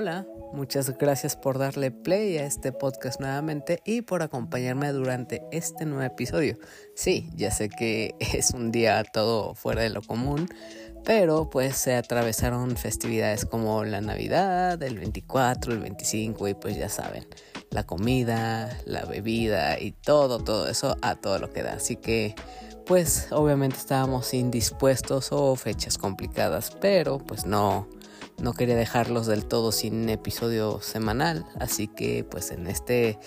Hola, muchas gracias por darle play a este podcast nuevamente y por acompañarme durante este nuevo episodio. Sí, ya sé que es un día todo fuera de lo común, pero pues se atravesaron festividades como la Navidad, el 24, el 25 y pues ya saben, la comida, la bebida y todo, todo eso a todo lo que da. Así que pues obviamente estábamos indispuestos o fechas complicadas, pero pues no no quería dejarlos del todo sin episodio semanal, así que pues en este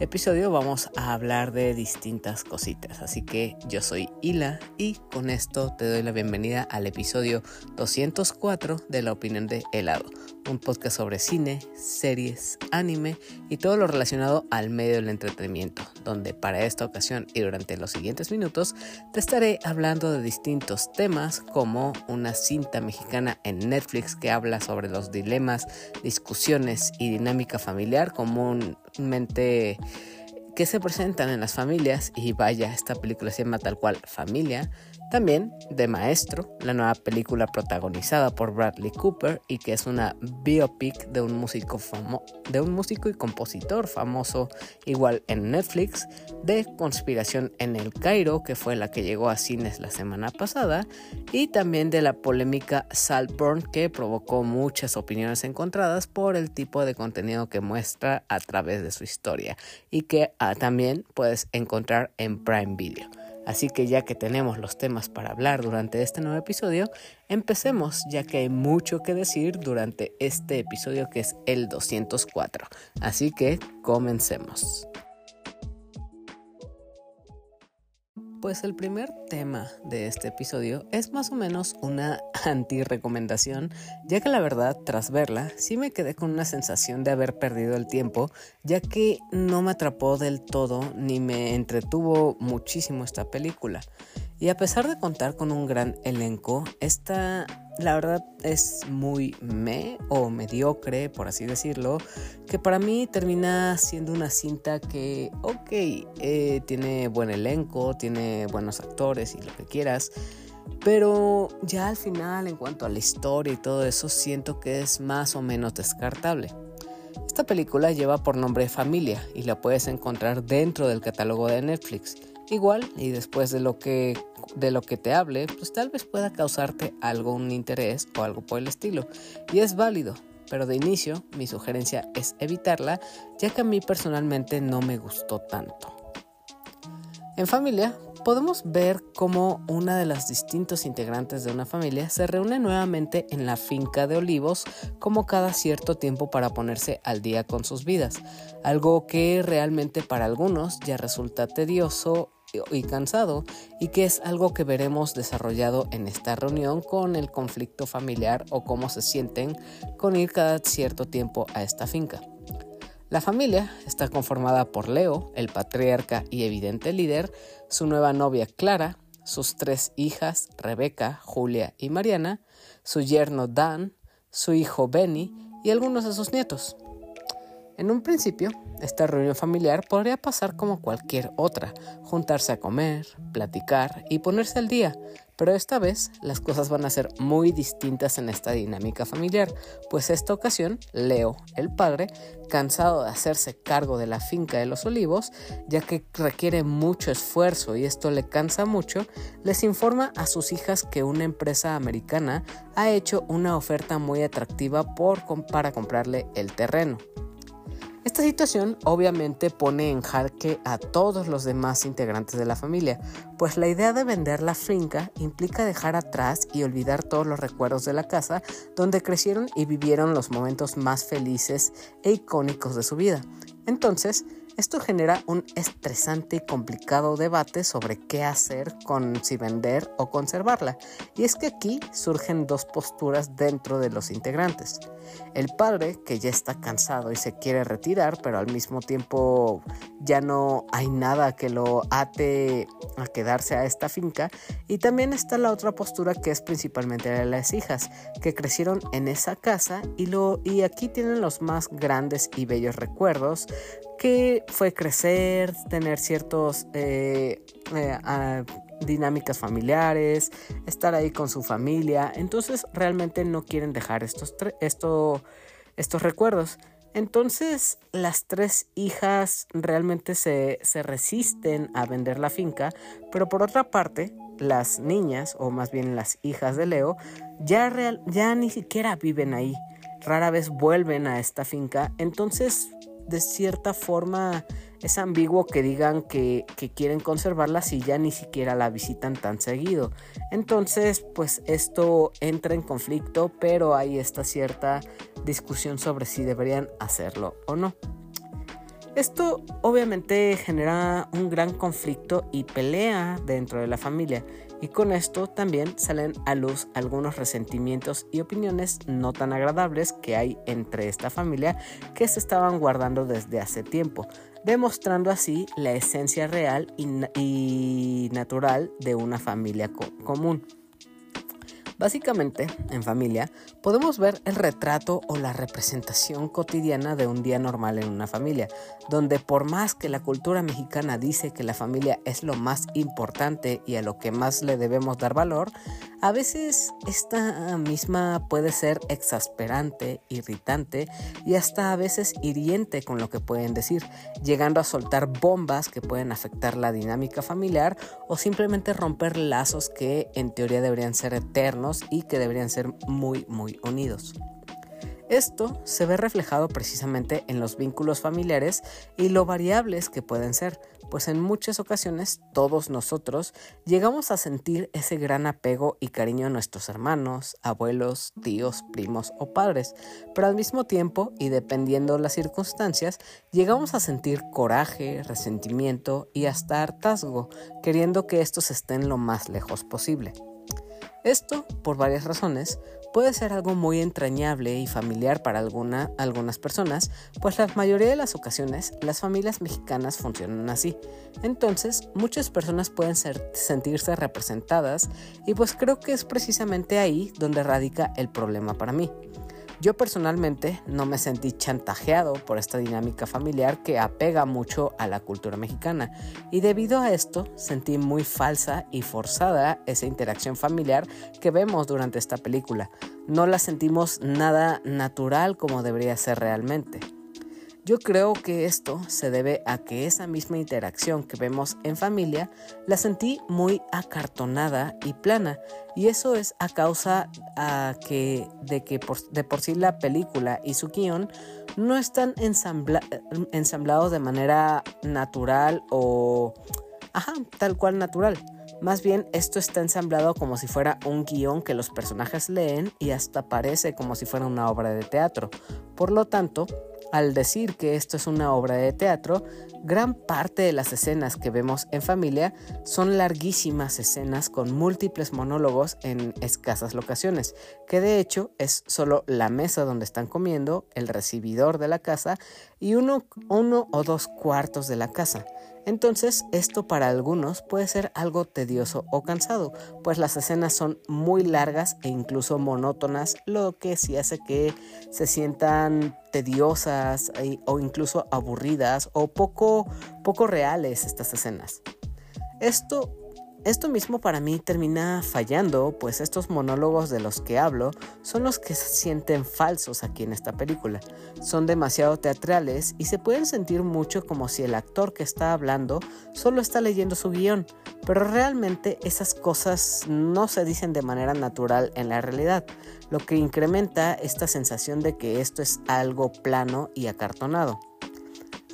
episodio vamos a hablar de distintas cositas. Así que yo soy Hila y con esto te doy la bienvenida al episodio 204 de La opinión de helado, un podcast sobre cine, series, anime y todo lo relacionado al medio del entretenimiento, donde para esta ocasión y durante los siguientes minutos te estaré hablando de distintos temas como una cinta mexicana en Netflix que habla sobre los dilemas, discusiones y dinámica familiar comúnmente que se presentan en las familias. Y vaya, esta película se llama tal cual Familia, también de Maestro, la nueva película protagonizada por Bradley Cooper y que es una biopic de un músico de un músico y compositor famoso igual en Netflix, de Conspiración en el Cairo, que fue la que llegó a cines la semana pasada, y también de la polémica Saltburn que provocó muchas opiniones encontradas por el tipo de contenido que muestra a través de su historia y que ah, también puedes encontrar en Prime Video. Así que ya que tenemos los temas para hablar durante este nuevo episodio, empecemos ya que hay mucho que decir durante este episodio que es el 204. Así que comencemos. Pues el primer tema de este episodio es más o menos una anti-recomendación, ya que la verdad, tras verla, sí me quedé con una sensación de haber perdido el tiempo, ya que no me atrapó del todo ni me entretuvo muchísimo esta película. Y a pesar de contar con un gran elenco, esta la verdad es muy me o mediocre, por así decirlo, que para mí termina siendo una cinta que, ok, eh, tiene buen elenco, tiene buenos actores y lo que quieras, pero ya al final, en cuanto a la historia y todo eso, siento que es más o menos descartable. Esta película lleva por nombre Familia y la puedes encontrar dentro del catálogo de Netflix. Igual, y después de lo que de lo que te hable, pues tal vez pueda causarte algún interés o algo por el estilo. Y es válido, pero de inicio mi sugerencia es evitarla, ya que a mí personalmente no me gustó tanto. En familia, podemos ver cómo una de las distintos integrantes de una familia se reúne nuevamente en la finca de olivos como cada cierto tiempo para ponerse al día con sus vidas, algo que realmente para algunos ya resulta tedioso y cansado y que es algo que veremos desarrollado en esta reunión con el conflicto familiar o cómo se sienten con ir cada cierto tiempo a esta finca. La familia está conformada por Leo, el patriarca y evidente líder, su nueva novia Clara, sus tres hijas Rebeca, Julia y Mariana, su yerno Dan, su hijo Benny y algunos de sus nietos. En un principio, esta reunión familiar podría pasar como cualquier otra, juntarse a comer, platicar y ponerse al día, pero esta vez las cosas van a ser muy distintas en esta dinámica familiar, pues esta ocasión Leo, el padre, cansado de hacerse cargo de la finca de los olivos, ya que requiere mucho esfuerzo y esto le cansa mucho, les informa a sus hijas que una empresa americana ha hecho una oferta muy atractiva por, para comprarle el terreno. Esta situación obviamente pone en jaque a todos los demás integrantes de la familia, pues la idea de vender la finca implica dejar atrás y olvidar todos los recuerdos de la casa donde crecieron y vivieron los momentos más felices e icónicos de su vida. Entonces, esto genera un estresante y complicado debate sobre qué hacer con si vender o conservarla. Y es que aquí surgen dos posturas dentro de los integrantes. El padre, que ya está cansado y se quiere retirar, pero al mismo tiempo ya no hay nada que lo ate a quedarse a esta finca. Y también está la otra postura que es principalmente de las hijas, que crecieron en esa casa y, lo, y aquí tienen los más grandes y bellos recuerdos que fue crecer, tener ciertos eh, eh, dinámicas familiares, estar ahí con su familia. Entonces realmente no quieren dejar estos esto, estos recuerdos. Entonces las tres hijas realmente se, resisten a vender la finca, pero por otra parte, las niñas, o más bien las hijas de Leo, ya, ya ni siquiera viven ahí. Rara vez vuelven a esta finca. Entonces, de cierta forma, es ambiguo que digan que, quieren conservarla si ya ni siquiera la visitan tan seguido. Entonces, pues esto entra en conflicto, pero hay esta cierta discusión sobre si deberían hacerlo o no. Esto obviamente genera un gran conflicto y pelea dentro de la familia y con esto también salen a luz algunos resentimientos y opiniones no tan agradables que hay entre esta familia que se estaban guardando desde hace tiempo, demostrando así la esencia real y, natural de una familia común. Básicamente, en familia, podemos ver el retrato o la representación cotidiana de un día normal en una familia, donde por más que la cultura mexicana dice que la familia es lo más importante y a lo que más le debemos dar valor, a veces esta misma puede ser exasperante, irritante y hasta a veces hiriente con lo que pueden decir, llegando a soltar bombas que pueden afectar la dinámica familiar o simplemente romper lazos que en teoría deberían ser eternos y que deberían ser muy, muy unidos. Esto se ve reflejado precisamente en los vínculos familiares y lo variables que pueden ser, pues en muchas ocasiones todos nosotros llegamos a sentir ese gran apego y cariño a nuestros hermanos, abuelos, tíos, primos o padres, pero al mismo tiempo y dependiendo las circunstancias, llegamos a sentir coraje, resentimiento y hasta hartazgo, queriendo que estos estén lo más lejos posible. Esto, por varias razones, puede ser algo muy entrañable y familiar para algunas personas, pues la mayoría de las ocasiones las familias mexicanas funcionan así. Entonces, muchas personas pueden sentirse representadas y pues creo que es precisamente ahí donde radica el problema para mí. Yo personalmente no me sentí chantajeado por esta dinámica familiar que apega mucho a la cultura mexicana y debido a esto sentí muy falsa y forzada esa interacción familiar que vemos durante esta película. No la sentimos nada natural como debería ser realmente. Yo creo que esto se debe a que esa misma interacción que vemos en familia la sentí muy acartonada y plana y eso es a causa de que de por sí la película y su guion no están ensamblados de manera natural o ajá, tal cual natural. Más bien esto está ensamblado como si fuera un guion que los personajes leen y hasta parece como si fuera una obra de teatro. Por lo tanto, al decir que esto es una obra de teatro, gran parte de las escenas que vemos en familia son larguísimas escenas con múltiples monólogos en escasas locaciones, que de hecho es solo la mesa donde están comiendo, el recibidor de la casa y uno, uno o dos cuartos de la casa. Entonces, esto para algunos puede ser algo tedioso o cansado, pues las escenas son muy largas e incluso monótonas, lo que sí hace que se sientan tediosas o incluso aburridas o poco, poco reales estas escenas. Esto esto mismo para mí termina fallando, pues estos monólogos de los que hablo son los que se sienten falsos aquí en esta película. Son demasiado teatrales y se pueden sentir mucho como si el actor que está hablando solo está leyendo su guion, pero realmente esas cosas no se dicen de manera natural en la realidad, lo que incrementa esta sensación de que esto es algo plano y acartonado.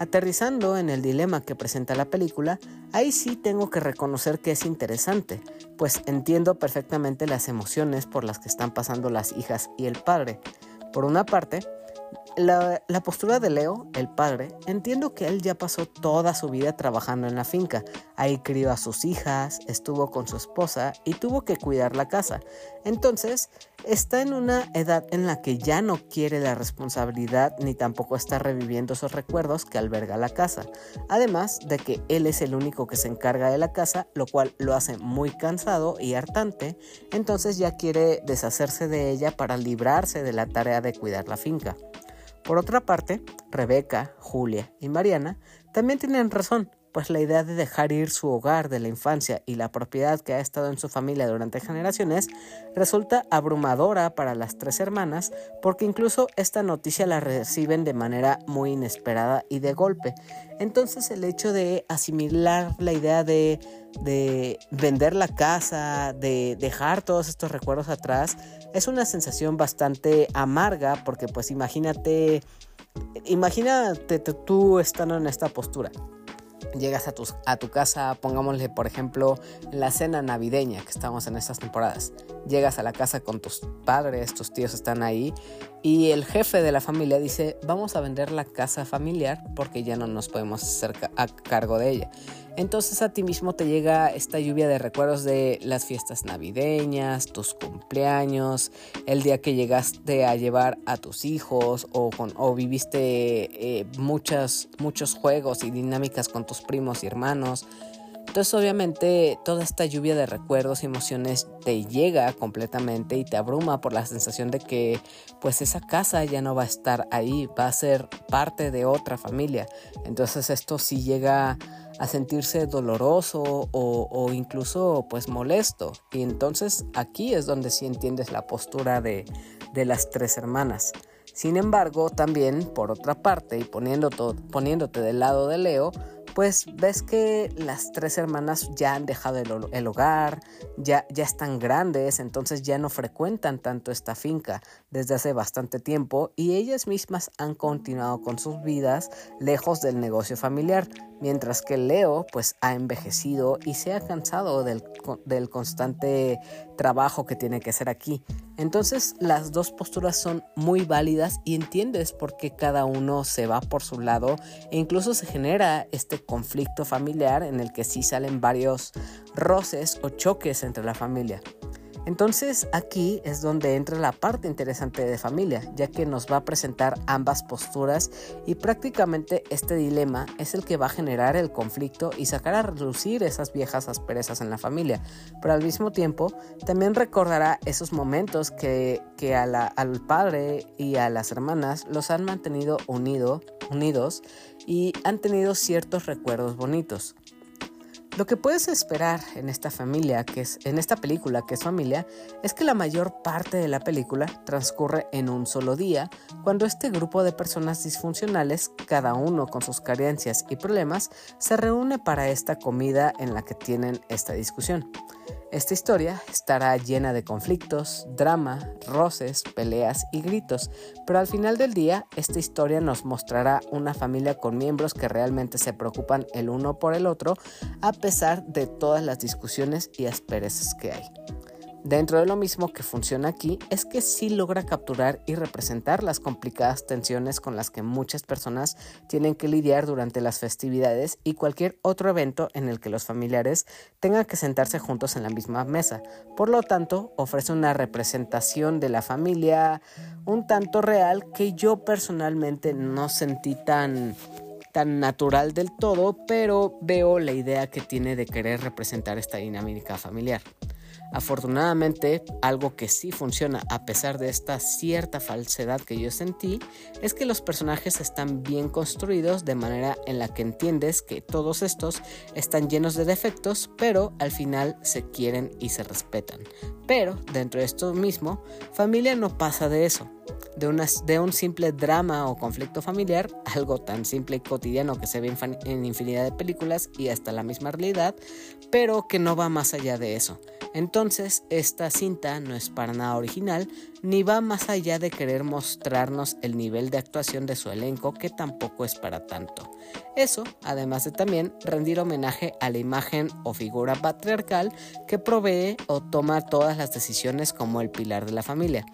Aterrizando en el dilema que presenta la película, ahí sí tengo que reconocer que es interesante, pues entiendo perfectamente las emociones por las que están pasando las hijas y el padre. Por una parte, la, postura de Leo, el padre, entiendo que él ya pasó toda su vida trabajando en la finca. Ahí crió a sus hijas, estuvo con su esposa y tuvo que cuidar la casa. Entonces, está en una edad en la que ya no quiere la responsabilidad ni tampoco está reviviendo esos recuerdos que alberga la casa. Además de que él es el único que se encarga de la casa, lo cual lo hace muy cansado y hartante, entonces ya quiere deshacerse de ella para librarse de la tarea de cuidar la finca. Por otra parte, Rebeca, Julia y Mariana también tienen razón, pues la idea de dejar ir su hogar de la infancia y la propiedad que ha estado en su familia durante generaciones resulta abrumadora para las tres hermanas porque incluso esta noticia la reciben de manera muy inesperada y de golpe. Entonces el hecho de asimilar la idea de, de vender la casa, de dejar todos estos recuerdos atrás, es una sensación bastante amarga porque pues imagínate imagínate tú estando en esta postura. Llegas a tu, a tu casa, pongámosle por ejemplo la cena navideña que estamos en estas temporadas. Llegas a la casa con tus padres, tus tíos están ahí y el jefe de la familia dice vamos a vender la casa familiar porque ya no nos podemos hacer a cargo de ella. Entonces a ti mismo te llega esta lluvia de recuerdos de las fiestas navideñas, tus cumpleaños, el día que llegaste a llevar a tus hijos o, con, o viviste eh, muchos juegos y dinámicas con tus primos y hermanos. Entonces obviamente toda esta lluvia de recuerdos y emociones te llega completamente y te abruma por la sensación de que pues esa casa ya no va a estar ahí, va a ser parte de otra familia. Entonces esto sí llega a sentirse doloroso o, incluso pues molesto. Y entonces aquí es donde sí entiendes la postura de, de las tres hermanas. Sin embargo, también por otra parte y poniéndote del lado de Leo, pues ves que las tres hermanas ya han dejado el, hogar, ya, ya están grandes, entonces ya no frecuentan tanto esta finca desde hace bastante tiempo y ellas mismas han continuado con sus vidas lejos del negocio familiar, mientras que Leo pues ha envejecido y se ha cansado del, del constante trabajo que tiene que hacer aquí. Entonces las dos posturas son muy válidas y entiendes por qué cada uno se va por su lado e incluso se genera este conflicto familiar en el que sí salen varios roces o choques entre la familia. Entonces aquí es donde entra la parte interesante de familia, ya que nos va a presentar ambas posturas y prácticamente este dilema es el que va a generar el conflicto y sacar a reducir esas viejas asperezas en la familia, pero al mismo tiempo también recordará esos momentos que, al padre y a las hermanas los han mantenido unidos y han tenido ciertos recuerdos bonitos. Lo que puedes esperar en esta familia, que es en esta película que es familia, es que la mayor parte de la película transcurre en un solo día, cuando este grupo de personas disfuncionales, cada uno con sus carencias y problemas, se reúne para esta comida en la que tienen esta discusión. Esta historia estará llena de conflictos, drama, roces, peleas y gritos, pero al final del día esta historia nos mostrará una familia con miembros que realmente se preocupan el uno por el otro a pesar de todas las discusiones y asperezas que hay. Dentro de lo mismo que funciona aquí es que sí logra capturar y representar las complicadas tensiones con las que muchas personas tienen que lidiar durante las festividades y cualquier otro evento en el que los familiares tengan que sentarse juntos en la misma mesa. Por lo tanto, ofrece una representación de la familia un tanto real que yo personalmente no sentí tan tan natural del todo, pero veo la idea que tiene de querer representar esta dinámica familiar. Afortunadamente, algo que sí funciona a pesar de esta cierta falsedad que yo sentí, es que los personajes están bien construidos de manera en la que entiendes que todos estos están llenos de defectos, pero al final se quieren y se respetan. Pero dentro de esto mismo, familia no pasa de eso de, de un simple drama o conflicto familiar, algo tan simple y cotidiano que se ve en infinidad de películas y hasta la misma realidad, pero que no va más allá de eso. Entonces, esta cinta no es para nada original, ni va más allá de querer mostrarnos el nivel de actuación de su elenco, que tampoco es para tanto. Eso, además de también rendir homenaje a la imagen o figura patriarcal que provee o toma todas las decisiones como el pilar de la familia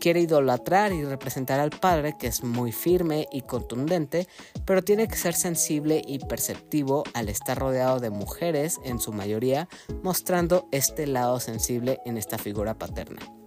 quiere idolatrar y representar al padre, que es muy firme y contundente, pero tiene que ser sensible y perceptivo al estar rodeado de mujeres, en su mayoría, mostrando este lado sensible en esta figura paterna.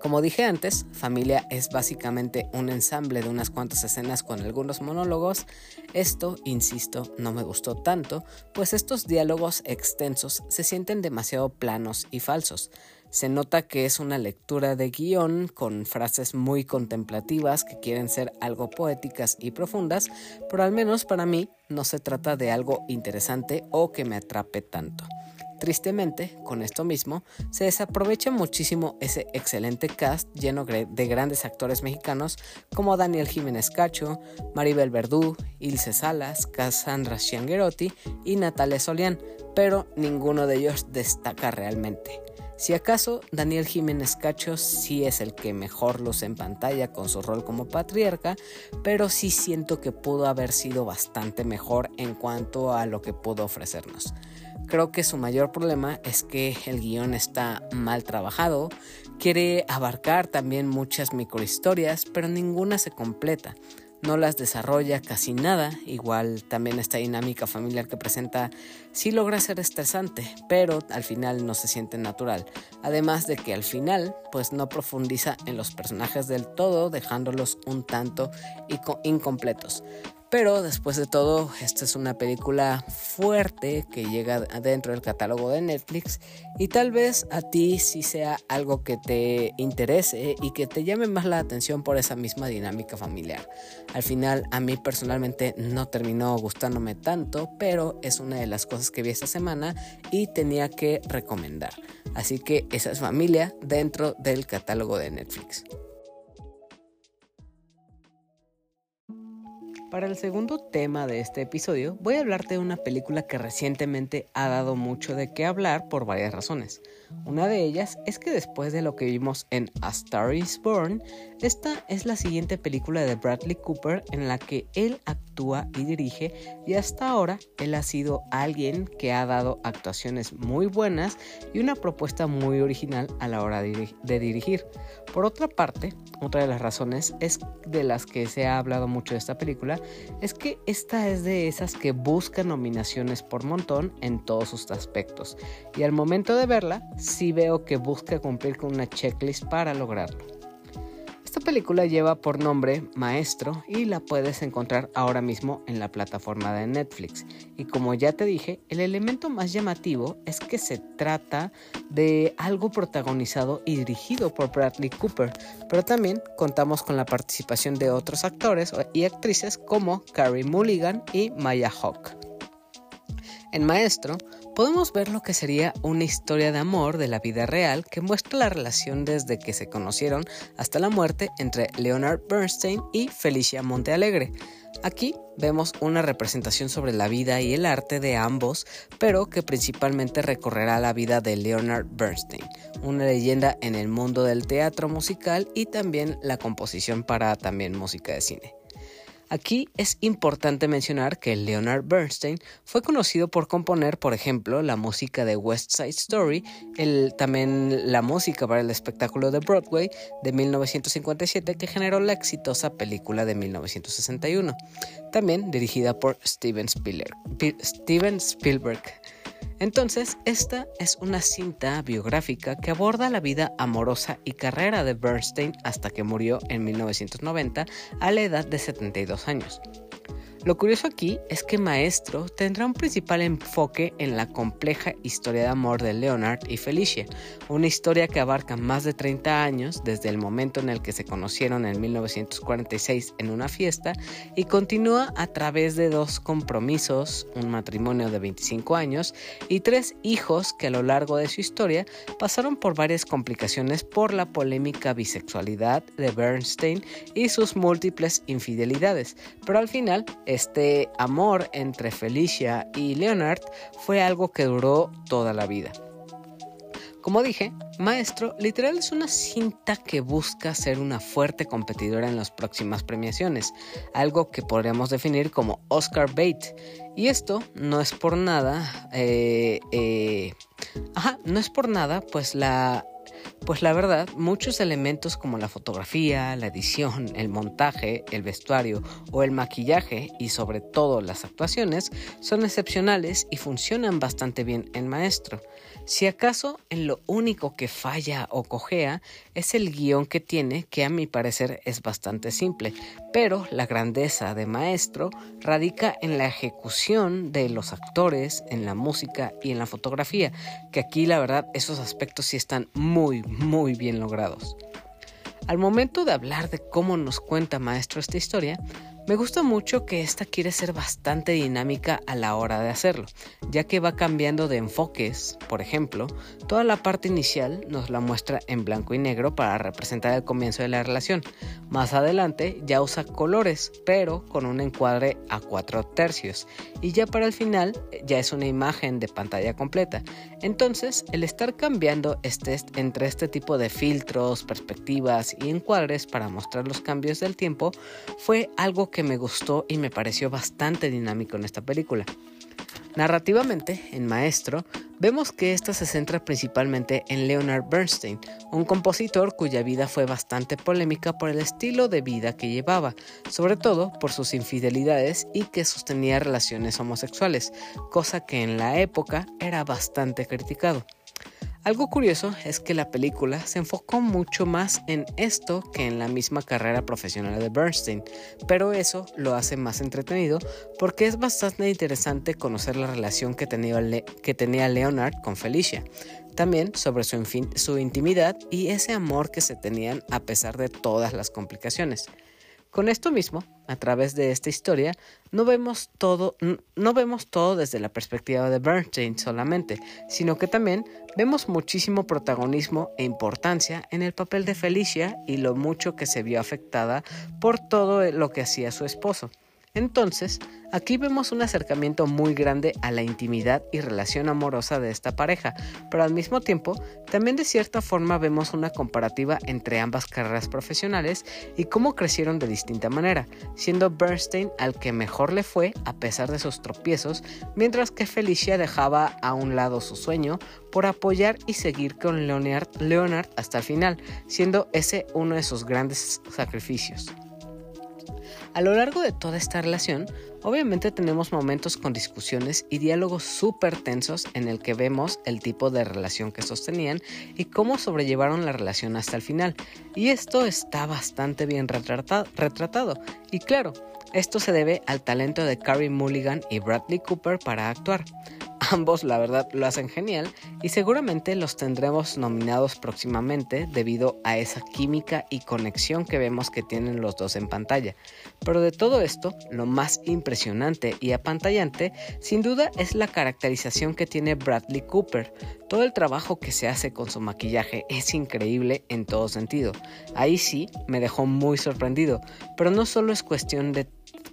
Como dije antes, Familia es básicamente un ensamble de unas cuantas escenas con algunos monólogos. Esto, insisto, no me gustó tanto, pues estos diálogos extensos se sienten demasiado planos y falsos. Se nota que es una lectura de guion con frases muy contemplativas que quieren ser algo poéticas y profundas, pero al menos para mí no se trata de algo interesante o que me atrape tanto. Tristemente, con esto mismo, se desaprovecha muchísimo ese excelente cast lleno de grandes actores mexicanos como Daniel Jiménez Cacho, Maribel Verdú, Ilse Salas, Cassandra Chianguerotti y Natalia Solián, pero ninguno de ellos destaca realmente. Si acaso, Daniel Jiménez Cacho sí es el que mejor luce en pantalla con su rol como patriarca, pero sí siento que pudo haber sido bastante mejor en cuanto a lo que pudo ofrecernos. Creo que su mayor problema es que el guion está mal trabajado, quiere abarcar también muchas microhistorias, pero ninguna se completa no las desarrolla casi nada. Igual también esta dinámica familiar que presenta sí logra ser estresante, pero al final no se siente natural. Además de que al final pues no profundiza en los personajes del todo, dejándolos un tanto incompletos. Pero después de todo, esta es una película fuerte que llega dentro del catálogo de Netflix y tal vez a ti sí sea algo que te interese y que te llame más la atención por esa misma dinámica familiar. Al final a mí personalmente no terminó gustándome tanto, pero es una de las cosas que vi esta semana y tenía que recomendar. Así que esa es familia dentro del catálogo de Netflix. Para el segundo tema de este episodio voy a hablarte de una película que recientemente ha dado mucho de qué hablar por varias razones. Una de ellas es que después de lo que vimos en A Star is Born, esta es la siguiente película de Bradley Cooper en la que él actúa y dirige y hasta ahora él ha sido alguien que ha dado actuaciones muy buenas y una propuesta muy original a la hora de dirigir. Por otra parte, otra de las razones es de las que se ha hablado mucho de esta película es que esta es de esas que busca nominaciones por montón en todos sus aspectos y al momento de verla sí veo que busca cumplir con una checklist para lograrlo. Esta película lleva por nombre Maestro y la puedes encontrar ahora mismo en la plataforma de Netflix. Y como ya te dije, el elemento más llamativo es que se trata de algo protagonizado y dirigido por Bradley Cooper, pero también contamos con la participación de otros actores y actrices como Carrie Mulligan y Maya Hawke. En Maestro, podemos ver lo que sería una historia de amor de la vida real que muestra la relación desde que se conocieron hasta la muerte entre Leonard Bernstein y Felicia Montealegre. Aquí vemos una representación sobre la vida y el arte de ambos, pero que principalmente recorrerá la vida de Leonard Bernstein, una leyenda en el mundo del teatro musical y también la composición para también música de cine. Aquí es importante mencionar que Leonard Bernstein fue conocido por componer, por ejemplo, la música de West Side Story, también la música para el espectáculo de Broadway de 1957 que generó la exitosa película de 1961, también dirigida por Steven Spielberg. Entonces, esta es una cinta biográfica que aborda la vida amorosa y carrera de Bernstein hasta que murió en 1990 a la edad de 72 años. Lo curioso aquí es que Maestro tendrá un principal enfoque en la compleja historia de amor de Leonard y Felicia, una historia que abarca más de 30 años desde el momento en el que se conocieron en 1946 en una fiesta y continúa a través de dos compromisos, un matrimonio de 25 años y tres hijos que a lo largo de su historia pasaron por varias complicaciones por la polémica bisexualidad de Bernstein y sus múltiples infidelidades, pero al final este amor entre Felicia y Leonard fue algo que duró toda la vida. Como dije, Maestro literal es una cinta que busca ser una fuerte competidora en las próximas premiaciones, algo que podríamos definir como Oscar bait. Y esto no es por nada, eh, eh, ajá, no es por nada, pues la pues la verdad, muchos elementos como la fotografía, la edición, el montaje, el vestuario o el maquillaje y sobre todo las actuaciones son excepcionales y funcionan bastante bien en Maestro. Si acaso en lo único que falla o cojea es el guion que tiene, que a mi parecer es bastante simple, pero la grandeza de Maestro radica en la ejecución de los actores, en la música y en la fotografía, que aquí la verdad esos aspectos sí están muy, muy bien logrados. Al momento de hablar de cómo nos cuenta Maestro esta historia, me gusta mucho que esta quiere ser bastante dinámica a la hora de hacerlo, ya que va cambiando de enfoques. Por ejemplo, toda la parte inicial nos la muestra en blanco y negro para representar el comienzo de la relación. Más adelante ya usa colores, pero con un encuadre a cuatro tercios. Y ya para el final ya es una imagen de pantalla completa. Entonces, el estar cambiando este, entre este tipo de filtros, perspectivas y encuadres para mostrar los cambios del tiempo fue algo que me gustó y me pareció bastante dinámico en esta película. Narrativamente, en Maestro, vemos que esta se centra principalmente en Leonard Bernstein, un compositor cuya vida fue bastante polémica por el estilo de vida que llevaba, sobre todo por sus infidelidades y que sostenía relaciones homosexuales, cosa que en la época era bastante criticado. Algo curioso es que la película se enfocó mucho más en esto que en la misma carrera profesional de Bernstein, pero eso lo hace más entretenido porque es bastante interesante conocer la relación que tenía, Leonard con Felicia, también sobre su intimidad y ese amor que se tenían a pesar de todas las complicaciones. Con esto mismo, a través de esta historia, no vemos todo, no vemos todo desde la perspectiva de Bernstein solamente, sino que también vemos muchísimo protagonismo e importancia en el papel de Felicia y lo mucho que se vio afectada por todo lo que hacía su esposo. Entonces, aquí vemos un acercamiento muy grande a la intimidad y relación amorosa de esta pareja, pero al mismo tiempo también de cierta forma vemos una comparativa entre ambas carreras profesionales y cómo crecieron de distinta manera, siendo Bernstein al que mejor le fue a pesar de sus tropiezos, mientras que Felicia dejaba a un lado su sueño por apoyar y seguir con Leonard, Leonard hasta el final, siendo ese uno de sus grandes sacrificios. A lo largo de toda esta relación, obviamente tenemos momentos con discusiones y diálogos súper tensos en el que vemos el tipo de relación que sostenían y cómo sobrellevaron la relación hasta el final. Y esto está bastante bien retratado. Y claro, esto se debe al talento de Carrie Mulligan y Bradley Cooper para actuar. Ambos, la verdad, lo hacen genial y seguramente los tendremos nominados próximamente debido a esa química y conexión que vemos que tienen los dos en pantalla. Pero de todo esto, lo más impresionante y apantallante, sin duda, es la caracterización que tiene Bradley Cooper. Todo el trabajo que se hace con su maquillaje es increíble en todo sentido. Ahí sí me dejó muy sorprendido, pero no solo es cuestión de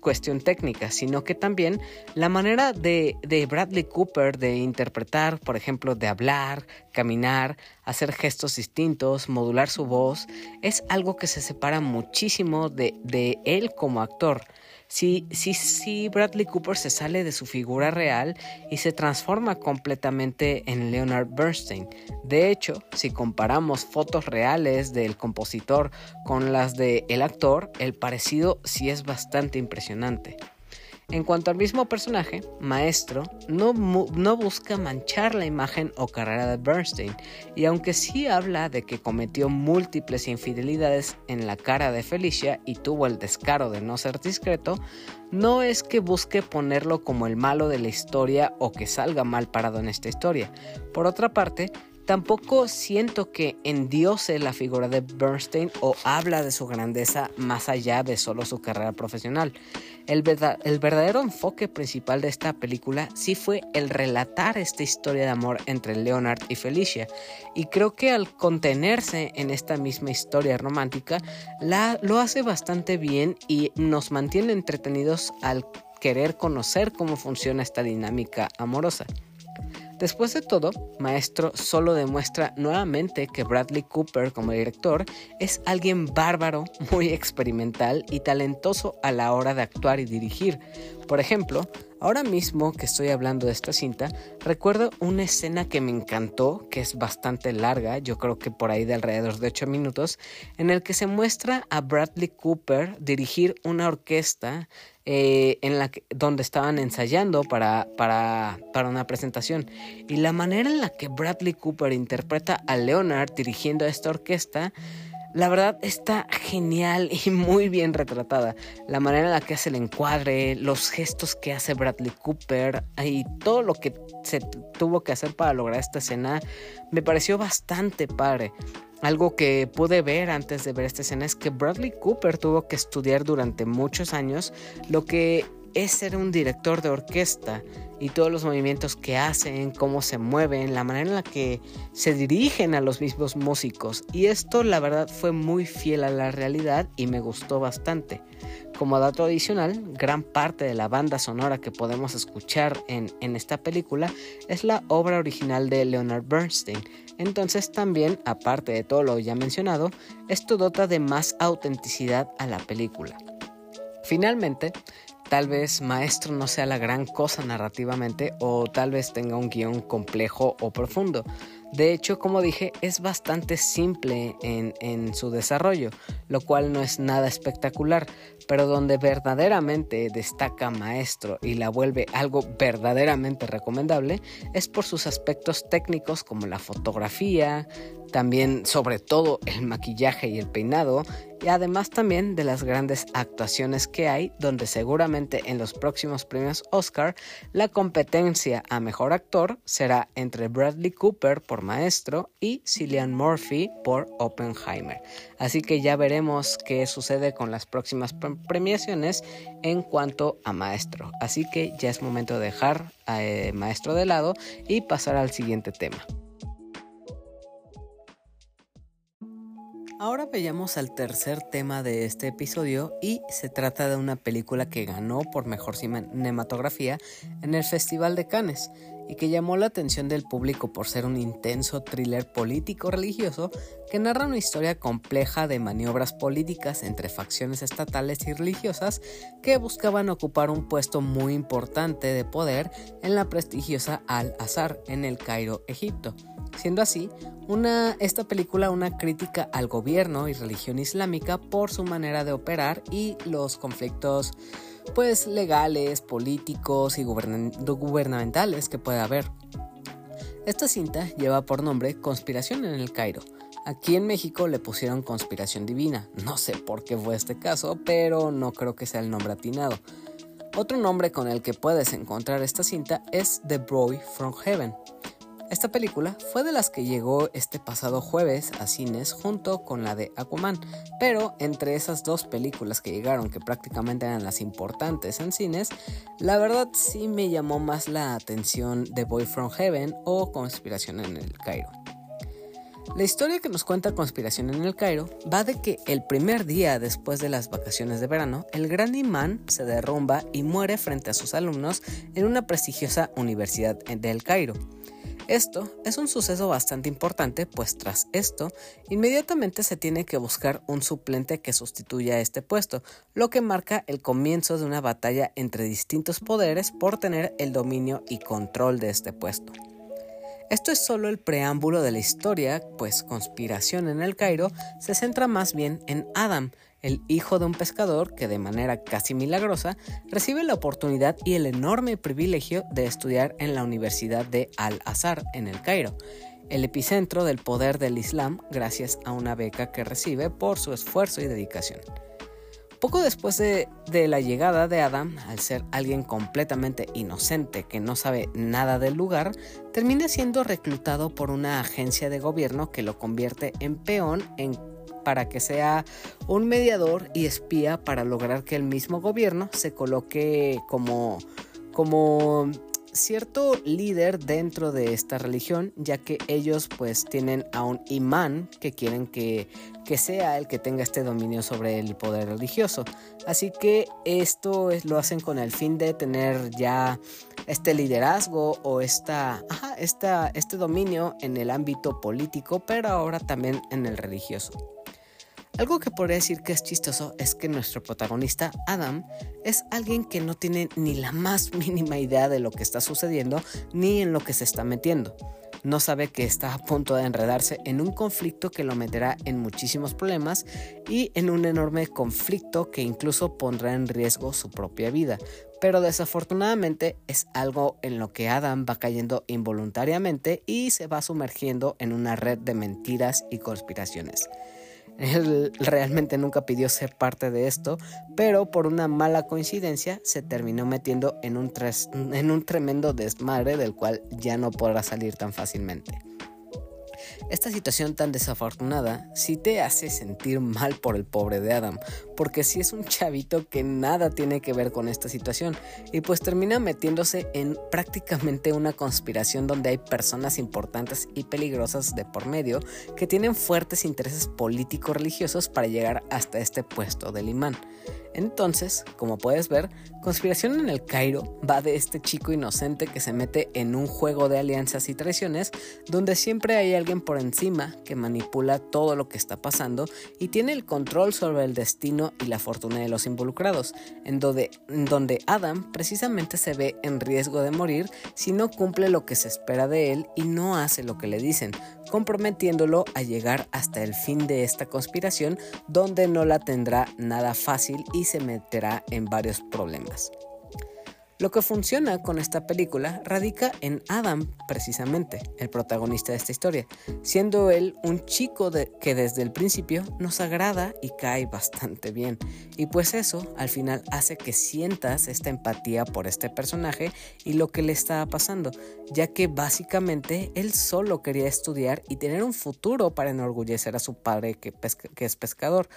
cuestión técnica, sino que también la manera de, de, Bradley Cooper de interpretar, por ejemplo, de hablar, caminar, hacer gestos distintos, modular su voz, es algo que se separa muchísimo de, de él como actor. Si, si, si Bradley Cooper se sale de su figura real y se transforma completamente en Leonard Bernstein. De hecho, si comparamos fotos reales del compositor con las del el actor, el parecido sí es bastante impresionante. En cuanto al mismo personaje, Maestro no, no, busca manchar la imagen o carrera de Bernstein, y aunque sí habla de que cometió múltiples infidelidades en la cara de Felicia y tuvo el descaro de no ser discreto, no es que busque ponerlo como el malo de la historia o que salga mal parado en esta historia. Por otra parte, Tampoco siento que endiose la figura de Bernstein o habla de su grandeza más allá de solo su carrera profesional. El, verdadero enfoque principal de esta película sí fue el relatar esta historia de amor entre Leonard y Felicia, y creo que al contenerse en esta misma historia romántica, la, lo hace bastante bien y nos mantiene entretenidos al querer conocer cómo funciona esta dinámica amorosa. Después de todo, Maestro solo demuestra nuevamente que Bradley Cooper como director es alguien bárbaro, muy experimental y talentoso a la hora de actuar y dirigir. Por ejemplo, ahora mismo que estoy hablando de esta cinta, recuerdo una escena que me encantó, que es bastante larga, yo creo que por ahí de alrededor de 8 minutos, en el que se muestra a Bradley Cooper dirigir una orquesta eh, en la donde estaban ensayando para, para, para una presentación. Y la manera en la que Bradley Cooper interpreta a Leonard dirigiendo a esta orquesta La verdad está genial y muy bien retratada. La manera en la que hace el encuadre, los gestos que hace Bradley Cooper y todo lo que se tuvo que hacer para lograr esta escena me pareció bastante padre. Algo que pude ver antes de ver esta escena es que Bradley Cooper tuvo que estudiar durante muchos años lo que es ser un director de orquesta y todos los movimientos que hacen, cómo se mueven, la manera en la que se dirigen a los mismos músicos. Y esto la verdad fue muy fiel a la realidad y me gustó bastante. Como dato adicional, gran parte de la banda sonora que podemos escuchar en, en esta película es la obra original de Leonard Bernstein. Entonces también, aparte de todo lo ya mencionado, esto dota de más autenticidad a la película. Finalmente, Tal vez Maestro no sea la gran cosa narrativamente o tal vez tenga un guion complejo o profundo. De hecho, como dije, es bastante simple en, en, su desarrollo, lo cual no es nada espectacular, pero donde verdaderamente destaca Maestro y la vuelve algo verdaderamente recomendable es por sus aspectos técnicos como la fotografía, también sobre todo el maquillaje y el peinado, y además también de las grandes actuaciones que hay, donde seguramente en los próximos premios Oscar la competencia a mejor actor será entre Bradley Cooper por Maestro y Cillian Murphy por Oppenheimer. Así que ya veremos qué sucede con las próximas premiaciones en cuanto a Maestro. Así que ya es momento de dejar a eh, Maestro de lado y pasar al siguiente tema. Ahora veamos al tercer tema de este episodio y se trata de una película que ganó por mejor cinematografía en el Festival de Cannes y que llamó la atención del público por ser un intenso thriller político religioso que narra una historia compleja de maniobras políticas entre facciones estatales y religiosas que buscaban ocupar un puesto muy importante de poder en la prestigiosa Al-Azhar en el Cairo, Egipto. Siendo así esta película una crítica al gobierno y religión islámica por su manera de operar y los conflictos pues legales, políticos y gubernamentales que puede haber. Esta cinta lleva por nombre Conspiración en el Cairo. Aquí en México le pusieron Conspiración Divina. No sé por qué fue este caso, pero no creo que sea el nombre atinado. Otro nombre con el que puedes encontrar esta cinta es The Boy from Heaven. Esta película fue de las que llegó este pasado jueves a cines junto con la de Aquaman, pero entre esas dos películas que llegaron, que prácticamente eran las importantes en cines, la verdad sí me llamó más la atención The Boy from Heaven o Conspiración en el Cairo. La historia que nos cuenta Conspiración en el Cairo va de que el primer día después de las vacaciones de verano, el gran imán se derrumba y muere frente a sus alumnos en una prestigiosa universidad del Cairo. Esto es un suceso bastante importante, pues tras esto, inmediatamente se tiene que buscar un suplente que sustituya este puesto, lo que marca el comienzo de una batalla entre distintos poderes por tener el dominio y control de este puesto. Esto es solo el preámbulo de la historia, pues Conspiración en el Cairo se centra más bien en Adam, el hijo de un pescador que de manera casi milagrosa recibe la oportunidad y el enorme privilegio de estudiar en la Universidad de Al-Azhar en el Cairo, el epicentro del poder del Islam gracias a una beca que recibe por su esfuerzo y dedicación. Poco después de, la llegada de Adam, al ser alguien completamente inocente que no sabe nada del lugar, termina siendo reclutado por una agencia de gobierno que lo convierte en peón en para que sea un mediador y espía para lograr que el mismo gobierno se coloque como, como cierto líder dentro de esta religión, ya que ellos pues tienen a un imán que quieren que, que sea el que tenga este dominio sobre el poder religioso. Así que esto es, lo hacen con el fin de tener ya este liderazgo o esta, esta, este dominio en el ámbito político, pero ahora también en el religioso. Algo que podría decir que es chistoso es que nuestro protagonista, Adam, es alguien que no tiene ni la más mínima idea de lo que está sucediendo ni en lo que se está metiendo. No sabe que está a punto de enredarse en un conflicto que lo meterá en muchísimos problemas y en un enorme conflicto que incluso pondrá en riesgo su propia vida. Pero desafortunadamente es algo en lo que Adam va cayendo involuntariamente y se va sumergiendo en una red de mentiras y conspiraciones. Él realmente nunca pidió ser parte de esto, pero por una mala coincidencia se terminó metiendo en un, en un tremendo desmadre del cual ya no podrá salir tan fácilmente. Esta situación tan desafortunada sí te hace sentir mal por el pobre de Adam, porque sí es un chavito que nada tiene que ver con esta situación y pues termina metiéndose en prácticamente una conspiración donde hay personas importantes y peligrosas de por medio que tienen fuertes intereses políticos religiosos para llegar hasta este puesto del imán. Entonces, como puedes ver, Conspiración en el Cairo va de este chico inocente que se mete en un juego de alianzas y traiciones donde siempre hay alguien por encima que manipula todo lo que está pasando y tiene el control sobre el destino y la fortuna de los involucrados, en donde, en donde Adam precisamente se ve en riesgo de morir si no cumple lo que se espera de él y no hace lo que le dicen, comprometiéndolo a llegar hasta el fin de esta conspiración donde no la tendrá nada fácil y se meterá en varios problemas. Lo que funciona con esta película radica en Adam, precisamente, el protagonista de esta historia, siendo él un chico que desde el principio nos agrada y cae bastante bien. Y pues eso al final hace que sientas esta empatía por este personaje y lo que le está pasando, ya que básicamente él solo quería estudiar y tener un futuro para enorgullecer a su padre que es pescador.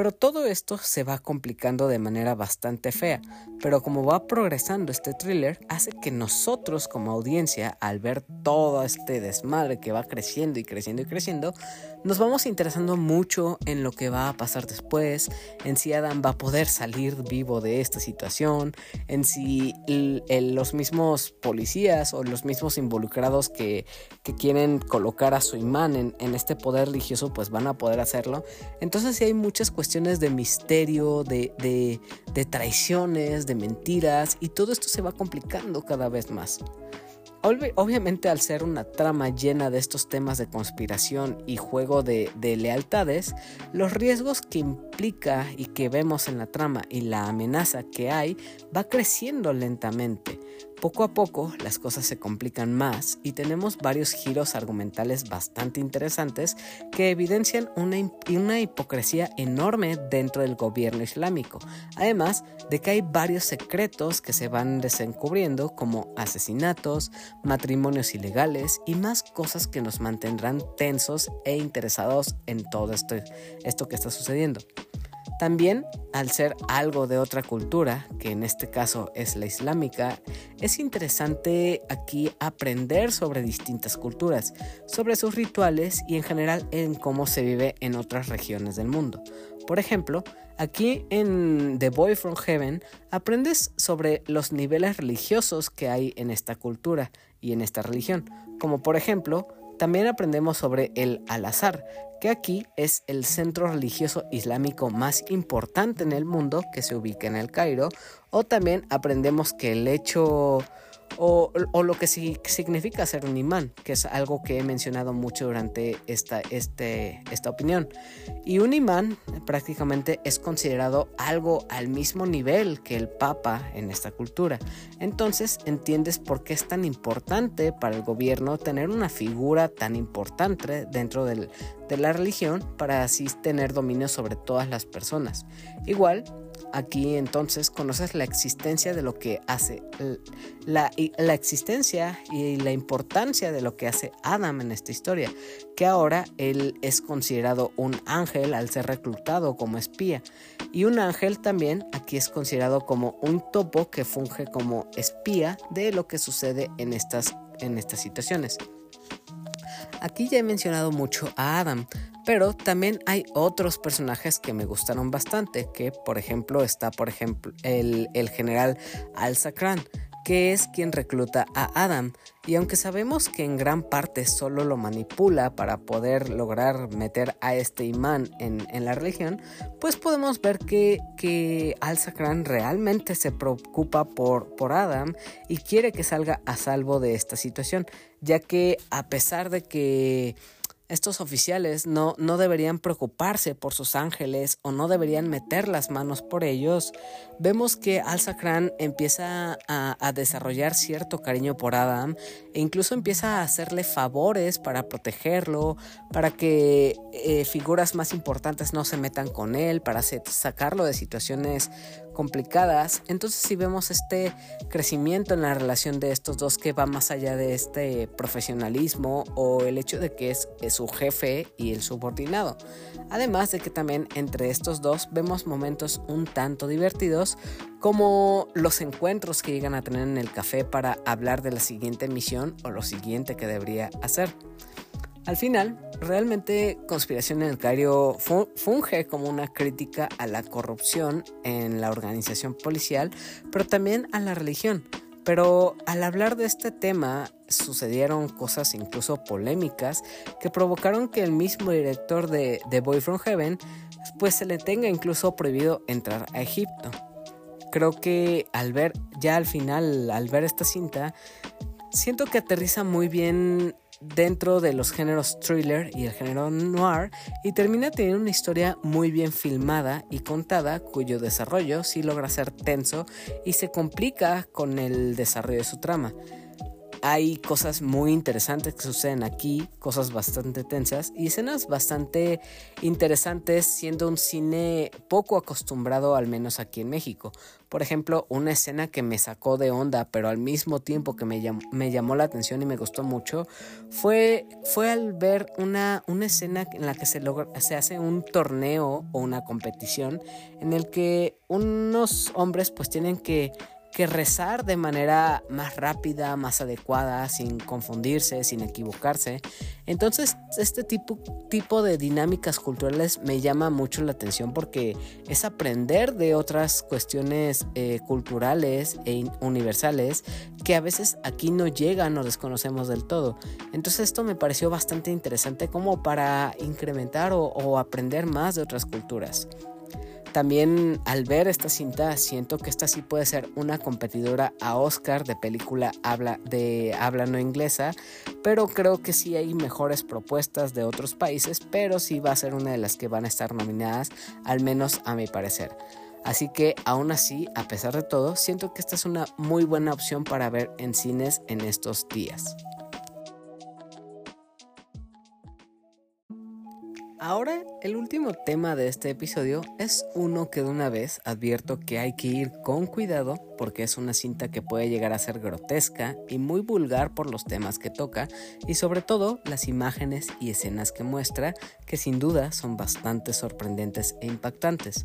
Pero todo esto se va complicando de manera bastante fea, pero como va progresando este thriller, hace que nosotros como audiencia, al ver todo este desmadre que va creciendo y creciendo y creciendo, nos vamos interesando mucho en lo que va a pasar después, en si Adam va a poder salir vivo de esta situación, en si los mismos policías o los mismos involucrados que, quieren colocar a su imán en, en, este poder religioso, pues van a poder hacerlo. Entonces sí hay muchas cuestiones de misterio, de, de, de traiciones, de mentiras, y todo esto se va complicando cada vez más. Obviamente al ser una trama llena de estos temas de conspiración y juego de, de, lealtades, los riesgos que implica y que vemos en la trama y la amenaza que hay va creciendo lentamente. Poco a poco las cosas se complican más y tenemos varios giros argumentales bastante interesantes que evidencian una, una, hipocresía enorme dentro del gobierno islámico, además de que hay varios secretos que se van desencubriendo como asesinatos, matrimonios ilegales y más cosas que nos mantendrán tensos e interesados en todo esto, esto que está sucediendo. También, al ser algo de otra cultura, que en este caso es la islámica, es interesante aquí aprender sobre distintas culturas, sobre sus rituales y en general en cómo se vive en otras regiones del mundo. Por ejemplo, aquí en The Boy from Heaven aprendes sobre los niveles religiosos que hay en esta cultura y en esta religión, como por ejemplo, también aprendemos sobre el al-Azhar, que aquí es el centro religioso islámico más importante en el mundo que se ubica en el Cairo, o también aprendemos que el hecho o, lo que significa ser un imán, que es algo que he mencionado mucho durante esta, este, esta opinión. Y un imán prácticamente es considerado algo al mismo nivel que el papa en esta cultura. Entonces entiendes por qué es tan importante para el gobierno tener una figura tan importante dentro de la religión para así tener dominio sobre todas las personas. Igual, Aquí entonces conoces la existencia de lo que hace, la, la, existencia y la importancia de lo que hace Adam en esta historia, que ahora él es considerado un ángel al ser reclutado como espía. Y un ángel también aquí es considerado como un topo que funge como espía de lo que sucede en estas, en estas situaciones. Aquí ya he mencionado mucho a Adam, pero también hay otros personajes que me gustaron bastante, que por ejemplo está por ejemplo el, general Al-Sakran, que es quien recluta a Adam. Y aunque sabemos que en gran parte solo lo manipula para poder lograr meter a este imán en, la religión, pues podemos ver que, que Al-Sakran realmente se preocupa por, por Adam y quiere que salga a salvo de esta situación, ya que a pesar de que estos oficiales no, no deberían preocuparse por sus ángeles o no deberían meter las manos por ellos, vemos que Al-Sakran empieza a, desarrollar cierto cariño por Adam e incluso empieza a hacerle favores para protegerlo, para que eh, figuras más importantes no se metan con él, para sacarlo de situaciones complicadas. Entonces si vemos este crecimiento en la relación de estos dos que va más allá de este profesionalismo o el hecho de que es, su jefe y el subordinado. Además de que también entre estos dos vemos momentos un tanto divertidos como los encuentros que llegan a tener en el café para hablar de la siguiente misión o lo siguiente que debería hacer. Al final, realmente Conspiración en el Cario funge como una crítica a la corrupción en la organización policial, pero también a la religión. Pero al hablar de este tema sucedieron cosas incluso polémicas que provocaron que el mismo director de The Boy from Heaven pues se le tenga incluso prohibido entrar a Egipto. Creo que al ver ya al final, al ver esta cinta, siento que aterriza muy bien dentro de los géneros thriller y el género noir y termina teniendo una historia muy bien filmada y contada cuyo desarrollo sí logra ser tenso y se complica con el desarrollo de su trama hay cosas muy interesantes que suceden aquí, cosas bastante tensas y escenas bastante interesantes siendo un cine poco acostumbrado al menos aquí en México. Por ejemplo, una escena que me sacó de onda pero al mismo tiempo que me llamó, la atención y me gustó mucho fue, fue al ver una, una escena en la que se, logra, se hace un torneo o una competición en el que unos hombres pues tienen que que rezar de manera más rápida, más adecuada, sin confundirse, sin equivocarse. Entonces, este tipo, tipo de dinámicas culturales me llama mucho la atención porque es aprender de otras cuestiones eh, culturales e universales que a veces aquí no llegan o desconocemos del todo. Entonces, esto me pareció bastante interesante como para incrementar o aprender más de otras culturas. También al ver esta cinta siento que esta sí puede ser una competidora a Oscar de película habla de habla no inglesa, pero creo que sí hay mejores propuestas de otros países, pero sí va a ser una de las que van a estar nominadas, al menos a mi parecer. Así que aún así, a pesar de todo, siento que esta es una muy buena opción para ver en cines en estos días. Ahora, el último tema de este episodio es uno que de una vez advierto que hay que ir con cuidado porque es una cinta que puede llegar a ser grotesca y muy vulgar por los temas que toca y sobre todo las imágenes y escenas que muestra que sin duda son bastante sorprendentes e impactantes.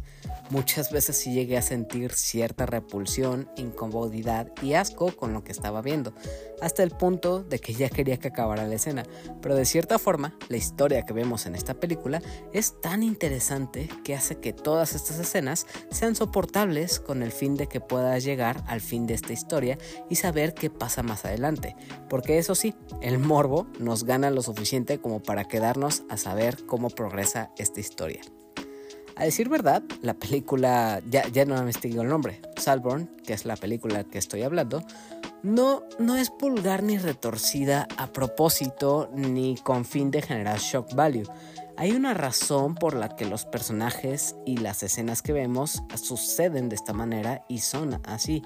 Muchas veces sí llegué a sentir cierta repulsión, incomodidad y asco con lo que estaba viendo, hasta el punto de que ya quería que acabara la escena, pero de cierta forma la historia que vemos en esta película es tan interesante que hace que todas estas escenas sean soportables con el fin de que puedas llegar al fin de esta historia y saber qué pasa más adelante, porque eso sí, el morbo nos gana lo suficiente como para quedarnos a saber cómo progresa esta historia. A decir verdad, la película, ya, ya no me investigo el nombre, Salborn, que es la película que estoy hablando, no, no es vulgar ni retorcida a propósito ni con fin de generar shock value. Hay una razón por la que los personajes y las escenas que vemos suceden de esta manera y son así.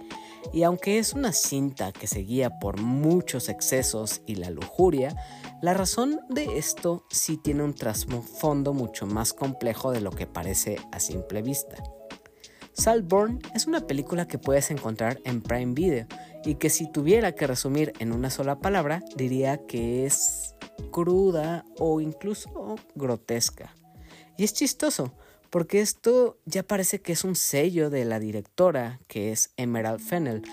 Y aunque es una cinta que se guía por muchos excesos y la lujuria, la razón de esto sí tiene un trasfondo mucho más complejo de lo que parece a simple vista. Saltburn es una película que puedes encontrar en Prime Video y que si tuviera que resumir en una sola palabra diría que es cruda o incluso grotesca. Y es chistoso, porque esto ya parece que es un sello de la directora, que es Emerald Fennel,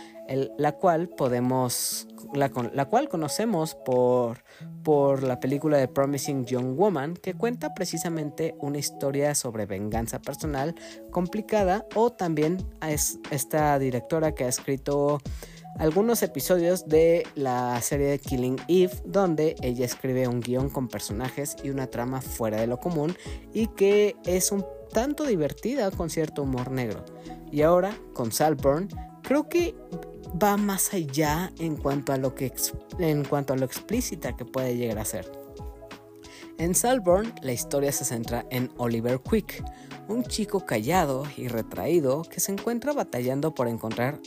la cual podemos, la, cual conocemos por, por la película de Promising Young Woman, que cuenta precisamente una historia sobre venganza personal complicada, o también es esta directora que ha escrito algunos episodios de la serie de Killing Eve, donde ella escribe un guion con personajes y una trama fuera de lo común y que es un tanto divertida con cierto humor negro. Y ahora, con Salburn, creo que va más allá en cuanto a lo que en cuanto a lo explícita que puede llegar a ser. En Salborn, la historia se centra en Oliver Quick, un chico callado y retraído que se encuentra batallando por encontrar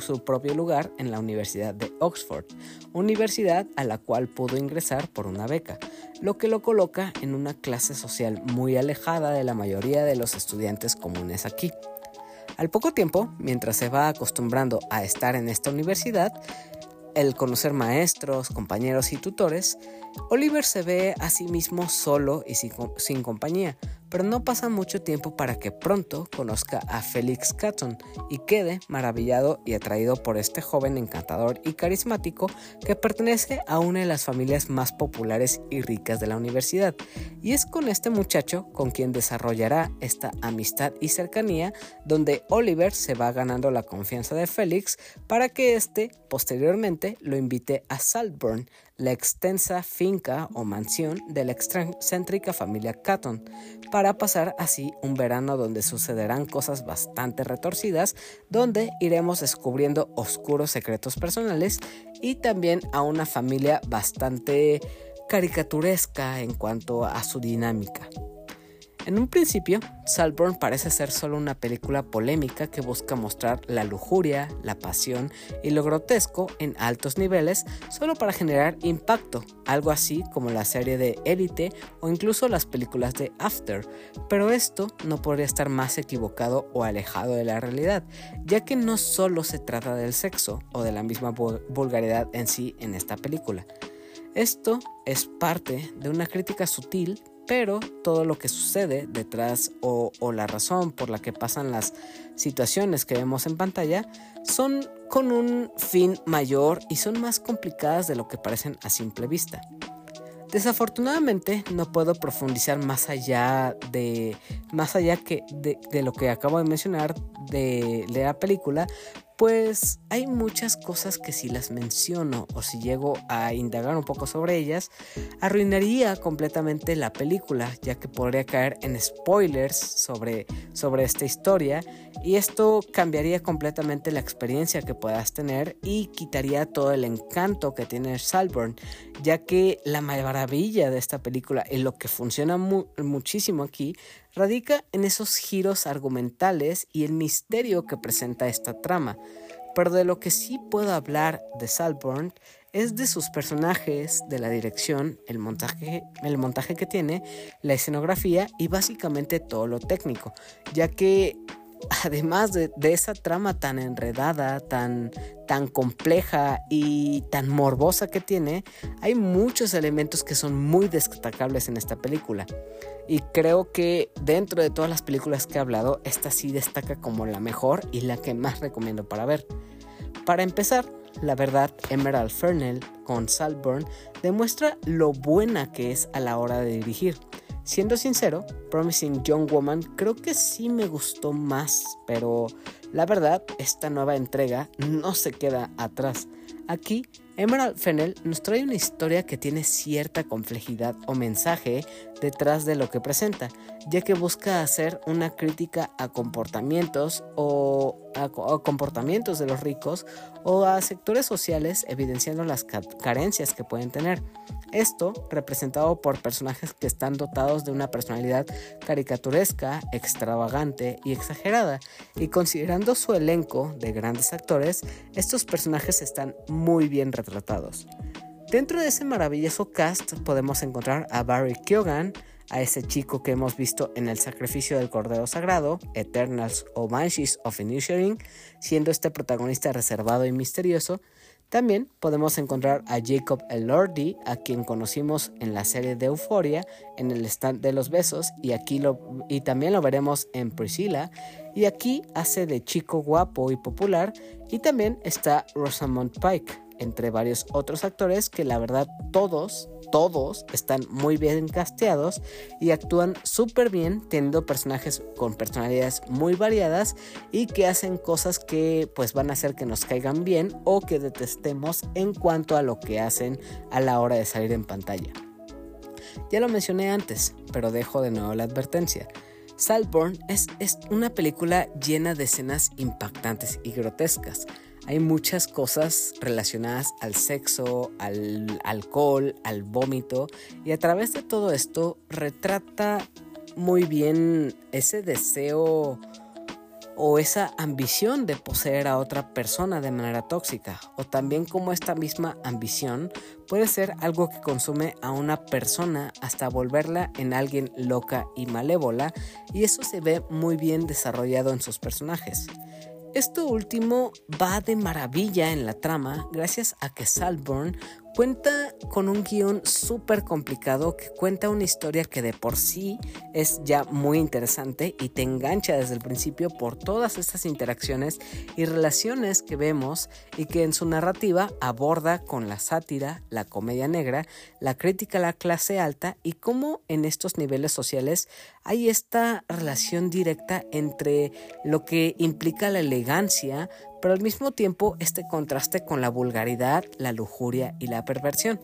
su propio lugar en la Universidad de Oxford, universidad a la cual pudo ingresar por una beca, lo que lo coloca en una clase social muy alejada de la mayoría de los estudiantes comunes aquí. Al poco tiempo, mientras se va acostumbrando a estar en esta universidad, el conocer maestros, compañeros y tutores, Oliver se ve a sí mismo solo y sin, compañía, pero no pasa mucho tiempo para que pronto conozca a Felix Catton y quede maravillado y atraído por este joven encantador y carismático que pertenece a una de las familias más populares y ricas de la universidad. Y es con este muchacho con quien desarrollará esta amistad y cercanía donde Oliver se va ganando la confianza de Felix para que éste posteriormente lo invite a Saltburn, la extensa finca o mansión de la excéntrica familia Catton, para pasar así un verano donde sucederán cosas bastante retorcidas, donde iremos descubriendo oscuros secretos personales y también a una familia bastante caricaturesca en cuanto a su dinámica. En un principio, Saltburn parece ser solo una película polémica que busca mostrar la lujuria, la pasión y lo grotesco en altos niveles solo para generar impacto, algo así como la serie de Elite o incluso las películas de After, pero esto no podría estar más equivocado o alejado de la realidad, ya que no solo se trata del sexo o de la misma vulgaridad en sí en esta película. Esto es parte de una crítica sutil pero todo lo que sucede detrás o, la razón por la que pasan las situaciones que vemos en pantalla son con un fin mayor y son más complicadas de lo que parecen a simple vista. Desafortunadamente no puedo profundizar más allá de más allá que de, lo que acabo de mencionar de, de la película pues hay muchas cosas que si las menciono o si llego a indagar un poco sobre ellas, arruinaría completamente la película, ya que podría caer en spoilers sobre, sobre esta historia y esto cambiaría completamente la experiencia que puedas tener y quitaría todo el encanto que tiene Salburn, ya que la maravilla de esta película y lo que funciona muchísimo aquí radica en esos giros argumentales y el misterio que presenta esta trama. Pero de lo que sí puedo hablar de Salborn es de sus personajes, de la dirección, el montaje, el montaje que tiene, la escenografía y básicamente todo lo técnico, ya que además de, esa trama tan enredada, tan, tan compleja y tan morbosa que tiene, hay muchos elementos que son muy destacables en esta película. Y creo que dentro de todas las películas que he hablado, esta sí destaca como la mejor y la que más recomiendo para ver. Para empezar, la verdad, Emerald Fernell con Saltburn demuestra lo buena que es a la hora de dirigir. Siendo sincero, Promising Young Woman creo que sí me gustó más, pero la verdad, esta nueva entrega no se queda atrás. Aquí, Emerald Fennel nos trae una historia que tiene cierta complejidad o mensaje detrás de lo que presenta, ya que busca hacer una crítica a comportamientos o a, comportamientos de los ricos o a sectores sociales evidenciando las carencias que pueden tener. Esto representado por personajes que están dotados de una personalidad caricaturesca, extravagante y exagerada, y considerando su elenco de grandes actores, estos personajes están muy bien retratados. Dentro de ese maravilloso cast podemos encontrar a Barry Keoghan, a ese chico que hemos visto en El Sacrificio del Cordero Sagrado, Eternals o Banshees of Inisherin, siendo este protagonista reservado y misterioso. También podemos encontrar a Jacob Elordi, a quien conocimos en la serie de Euphoria, en el stand de los besos, y aquí lo, y también lo veremos en Priscilla, y aquí hace de chico guapo y popular, y también está Rosamund Pike, entre varios otros actores que la verdad todos, todos están muy bien casteados y actúan súper bien teniendo personajes con personalidades muy variadas y que hacen cosas que pues van a hacer que nos caigan bien o que detestemos en cuanto a lo que hacen a la hora de salir en pantalla. Ya lo mencioné antes, pero dejo de nuevo la advertencia. Saltburn es, es una película llena de escenas impactantes y grotescas hay muchas cosas relacionadas al sexo, al alcohol, al vómito y a través de todo esto retrata muy bien ese deseo o esa ambición de poseer a otra persona de manera tóxica, o también como esta misma ambición puede ser algo que consume a una persona hasta volverla en alguien loca y malévola, y eso se ve muy bien desarrollado en sus personajes. Esto último va de maravilla en la trama gracias a que Salborn Cuenta con un guion súper complicado que cuenta una historia que de por sí es ya muy interesante y te engancha desde el principio por todas estas interacciones y relaciones que vemos y que en su narrativa aborda con la sátira, la comedia negra, la crítica a la clase alta y cómo en estos niveles sociales hay esta relación directa entre lo que implica la elegancia, pero al mismo tiempo este contraste con la vulgaridad, la lujuria y la perversión.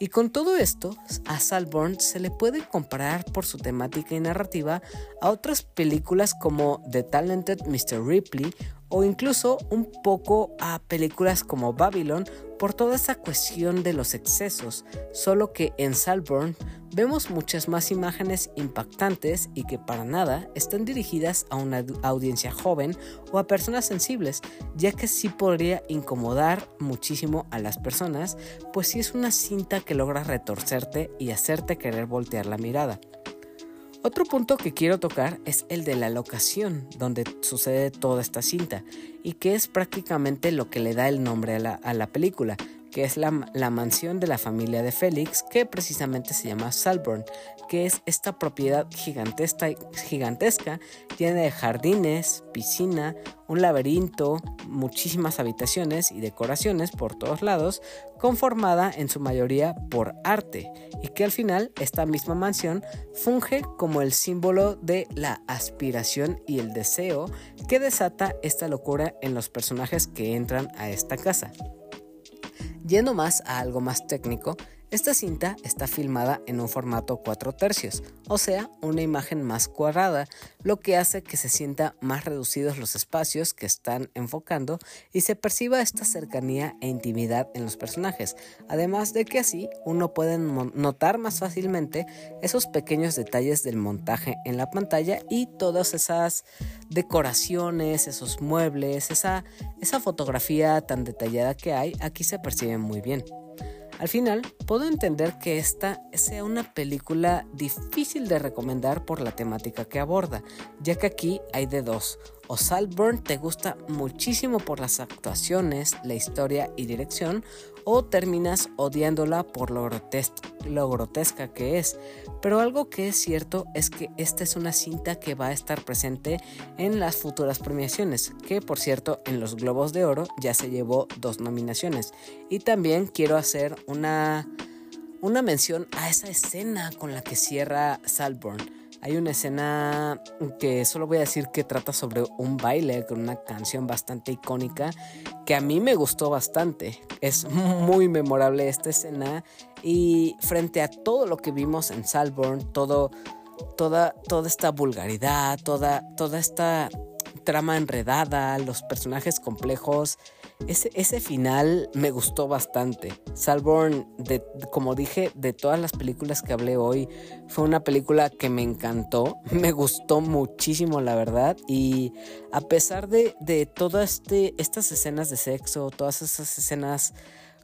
Y con todo esto, a Salborn se le puede comparar por su temática y narrativa a otras películas como The Talented Mr. Ripley o incluso un poco a películas como Babylon por toda esa cuestión de los excesos, solo que en Salborn vemos muchas más imágenes impactantes y que para nada están dirigidas a una audiencia joven o a personas sensibles, ya que sí podría incomodar muchísimo a las personas, pues sí es una cinta que logra retorcerte y hacerte querer voltear la mirada. Otro punto que quiero tocar es el de la locación, donde sucede toda esta cinta, y que es prácticamente lo que le da el nombre a la, película, que es la, mansión de la familia de Félix, que precisamente se llama Salborn, que es esta propiedad gigantesca, de jardines, piscina, un laberinto, muchísimas habitaciones y decoraciones por todos lados, conformada en su mayoría por arte, y que al final esta misma mansión funge como el símbolo de la aspiración y el deseo que desata esta locura en los personajes que entran a esta casa. Yendo más a algo más técnico, esta cinta está filmada en un formato 4 tercios, o sea, una imagen más cuadrada, lo que hace que se sienta más reducidos los espacios que están enfocando y se perciba esta cercanía e intimidad en los personajes, además de que así uno puede notar más fácilmente esos pequeños detalles del montaje en la pantalla y todas esas decoraciones, esos muebles, esa, esa fotografía tan detallada que hay, aquí se percibe muy bien. Al final, puedo entender que esta sea una película difícil de recomendar por la temática que aborda, ya que aquí hay de dos, o Saltburn te gusta muchísimo por las actuaciones, la historia y dirección, o terminas odiándola por lo, lo, grotesca que es. Pero algo que es cierto es que esta es una cinta que va a estar presente en las futuras premiaciones, que por cierto en los Globos de Oro ya se llevó dos nominaciones. Y también quiero hacer una, una mención a esa escena con la que cierra Saltburn hay una escena que solo voy a decir que trata sobre un baile con una canción bastante icónica que a mí me gustó bastante. Es muy memorable esta escena y frente a todo lo que vimos en Salborn, toda, toda esta vulgaridad, toda, toda esta trama enredada, los personajes complejos, ese, final me gustó bastante. Salborn, de, como dije, de todas las películas que hablé hoy, fue una película que me encantó, me gustó muchísimo la verdad y a pesar de, de todas este, estas escenas de sexo, todas esas escenas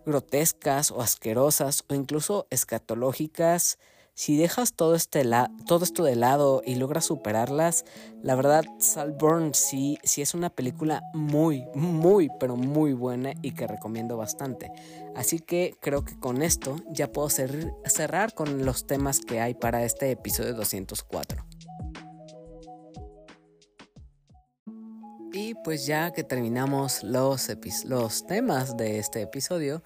grotescas o asquerosas o incluso escatológicas, si dejas todo, este todo esto de lado y logras superarlas, la verdad Salborn sí, sí es una película muy, muy, pero muy buena y que recomiendo bastante. Así que creo que con esto ya puedo cerrar con los temas que hay para este episodio 204. Y pues ya que terminamos los, los temas de este episodio,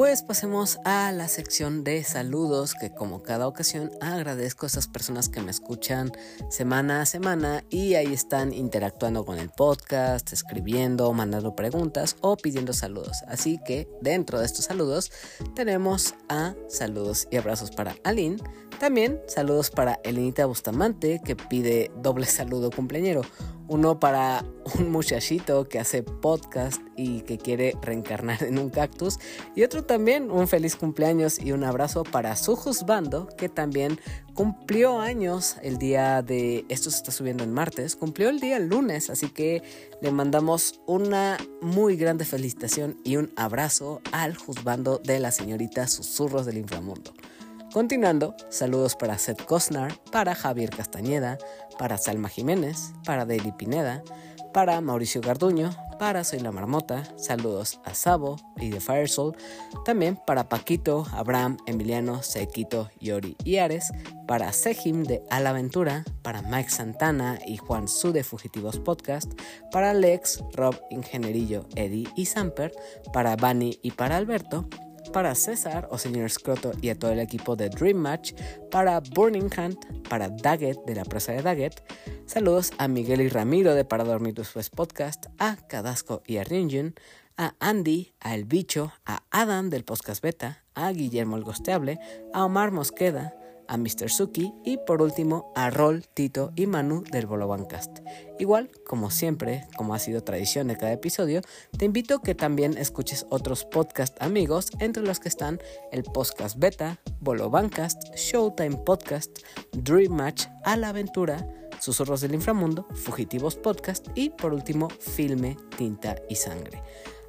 pues pasemos a la sección de saludos que como cada ocasión agradezco a esas personas que me escuchan semana a semana y ahí están interactuando con el podcast, escribiendo, mandando preguntas o pidiendo saludos. Así que dentro de estos saludos tenemos a saludos y abrazos para Aline, también saludos para Elenita Bustamante que pide doble saludo cumpleañero. Uno para un muchachito que hace podcast y que quiere reencarnar en un cactus y otro también un feliz cumpleaños y un abrazo para su juzbando que también cumplió años el día de esto se está subiendo en martes cumplió el día lunes así que le mandamos una muy grande felicitación y un abrazo al juzbando de la señorita susurros del inframundo Continuando, saludos para Seth Cosnar, para Javier Castañeda, para Salma Jiménez, para Daily Pineda, para Mauricio Garduño, para Soy la Marmota, saludos a Sabo y de Firesoul, también para Paquito, Abraham, Emiliano, Sequito, Yori y Ares, para Sejim de Alaventura, para Mike Santana y Juan Su de Fugitivos Podcast, para Lex, Rob, Ingenierillo, Eddie y Samper, para Bunny y para Alberto, para César o señor Scroto y a todo el equipo de Dream Match, para Burning Hunt, para Daggett de la presa de Daggett. Saludos a Miguel y Ramiro de Para Dormir Después Podcast, a Cadasco y a Rinjun, a Andy, a El Bicho, a Adam del Podcast Beta, a Guillermo el Gosteable, a Omar Mosqueda, a Mr. Suki y por último a Rol, Tito y Manu del Bolobancast. Igual, como siempre, como ha sido tradición de cada episodio, te invito a que también escuches otros podcast amigos, entre los que están el Podcast Beta, Bolobancast, Showtime Podcast, Dream Match, A la Aventura, Susurros del Inframundo, Fugitivos Podcast y por último Filme, Tinta y Sangre.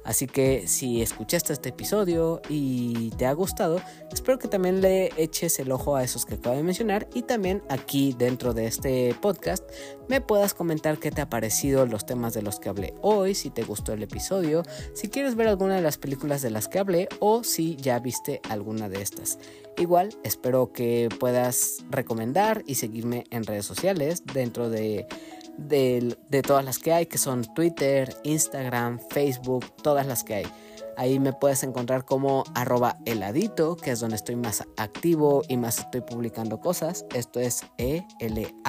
Así que si escuchaste este episodio y te ha gustado, espero que también le eches el ojo a esos que acabo de mencionar y también aquí dentro de este podcast me puedas comentar qué te ha parecido los temas de los que hablé hoy, si te gustó el episodio, si quieres ver alguna de las películas de las que hablé o si ya viste alguna de estas. Igual espero que puedas recomendar y seguirme en redes sociales dentro de de, todas las que hay, que son Twitter, Instagram, Facebook, todas las que hay. Ahí me puedes encontrar como arroba heladito, que es donde estoy más activo y más estoy publicando cosas. Esto es E-L-A-H-D-I-T-O.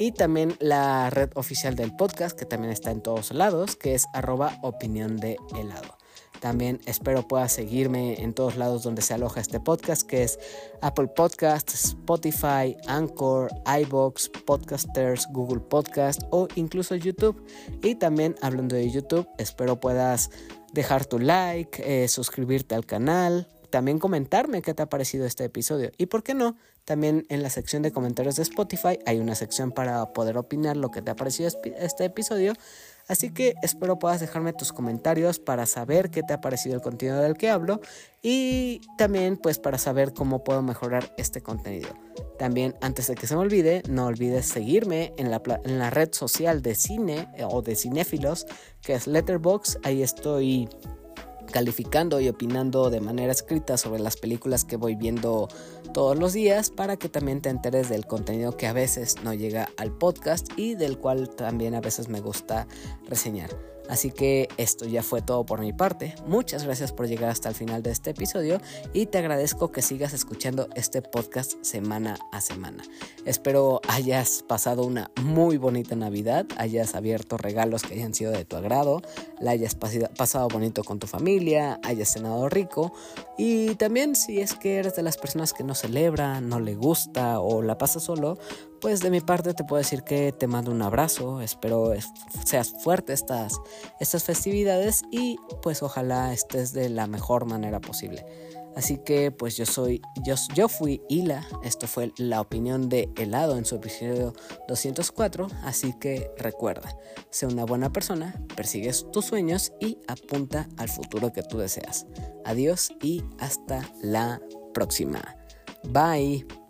Y también la red oficial del podcast, que también está en todos lados, que es arroba opinión de helado. También espero puedas seguirme en todos lados donde se aloja este podcast, que es Apple Podcasts, Spotify, Anchor, iBox, Podcasters, Google Podcast o incluso YouTube. Y también hablando de YouTube, espero puedas dejar tu like, eh, suscribirte al canal, también comentarme qué te ha parecido este episodio. Y por qué no, también en la sección de comentarios de Spotify hay una sección para poder opinar lo que te ha parecido este episodio. Así que espero puedas dejarme tus comentarios para saber qué te ha parecido el contenido del que hablo y también pues para saber cómo puedo mejorar este contenido. También antes de que se me olvide, no olvides seguirme en la, en la red social de cine eh, o de cinéfilos que es Letterbox. Ahí estoy calificando y opinando de manera escrita sobre las películas que voy viendo todos los días para que también te enteres del contenido que a veces no llega al podcast y del cual también a veces me gusta reseñar. Así que esto ya fue todo por mi parte. Muchas gracias por llegar hasta el final de este episodio y te agradezco que sigas escuchando este podcast semana a semana. Espero hayas pasado una muy bonita Navidad, hayas abierto regalos que hayan sido de tu agrado, la hayas pasado bonito con tu familia, hayas cenado rico y también si es que eres de las personas que no celebra, no le gusta o la pasa solo, pues de mi parte te puedo decir que te mando un abrazo, espero seas fuerte estas, estas festividades y pues ojalá estés de la mejor manera posible. Así que pues yo soy, yo, yo fui Hila, esto fue la opinión de helado en su episodio 204, así que recuerda, sé una buena persona, persigues tus sueños y apunta al futuro que tú deseas. Adiós y hasta la próxima. Bye.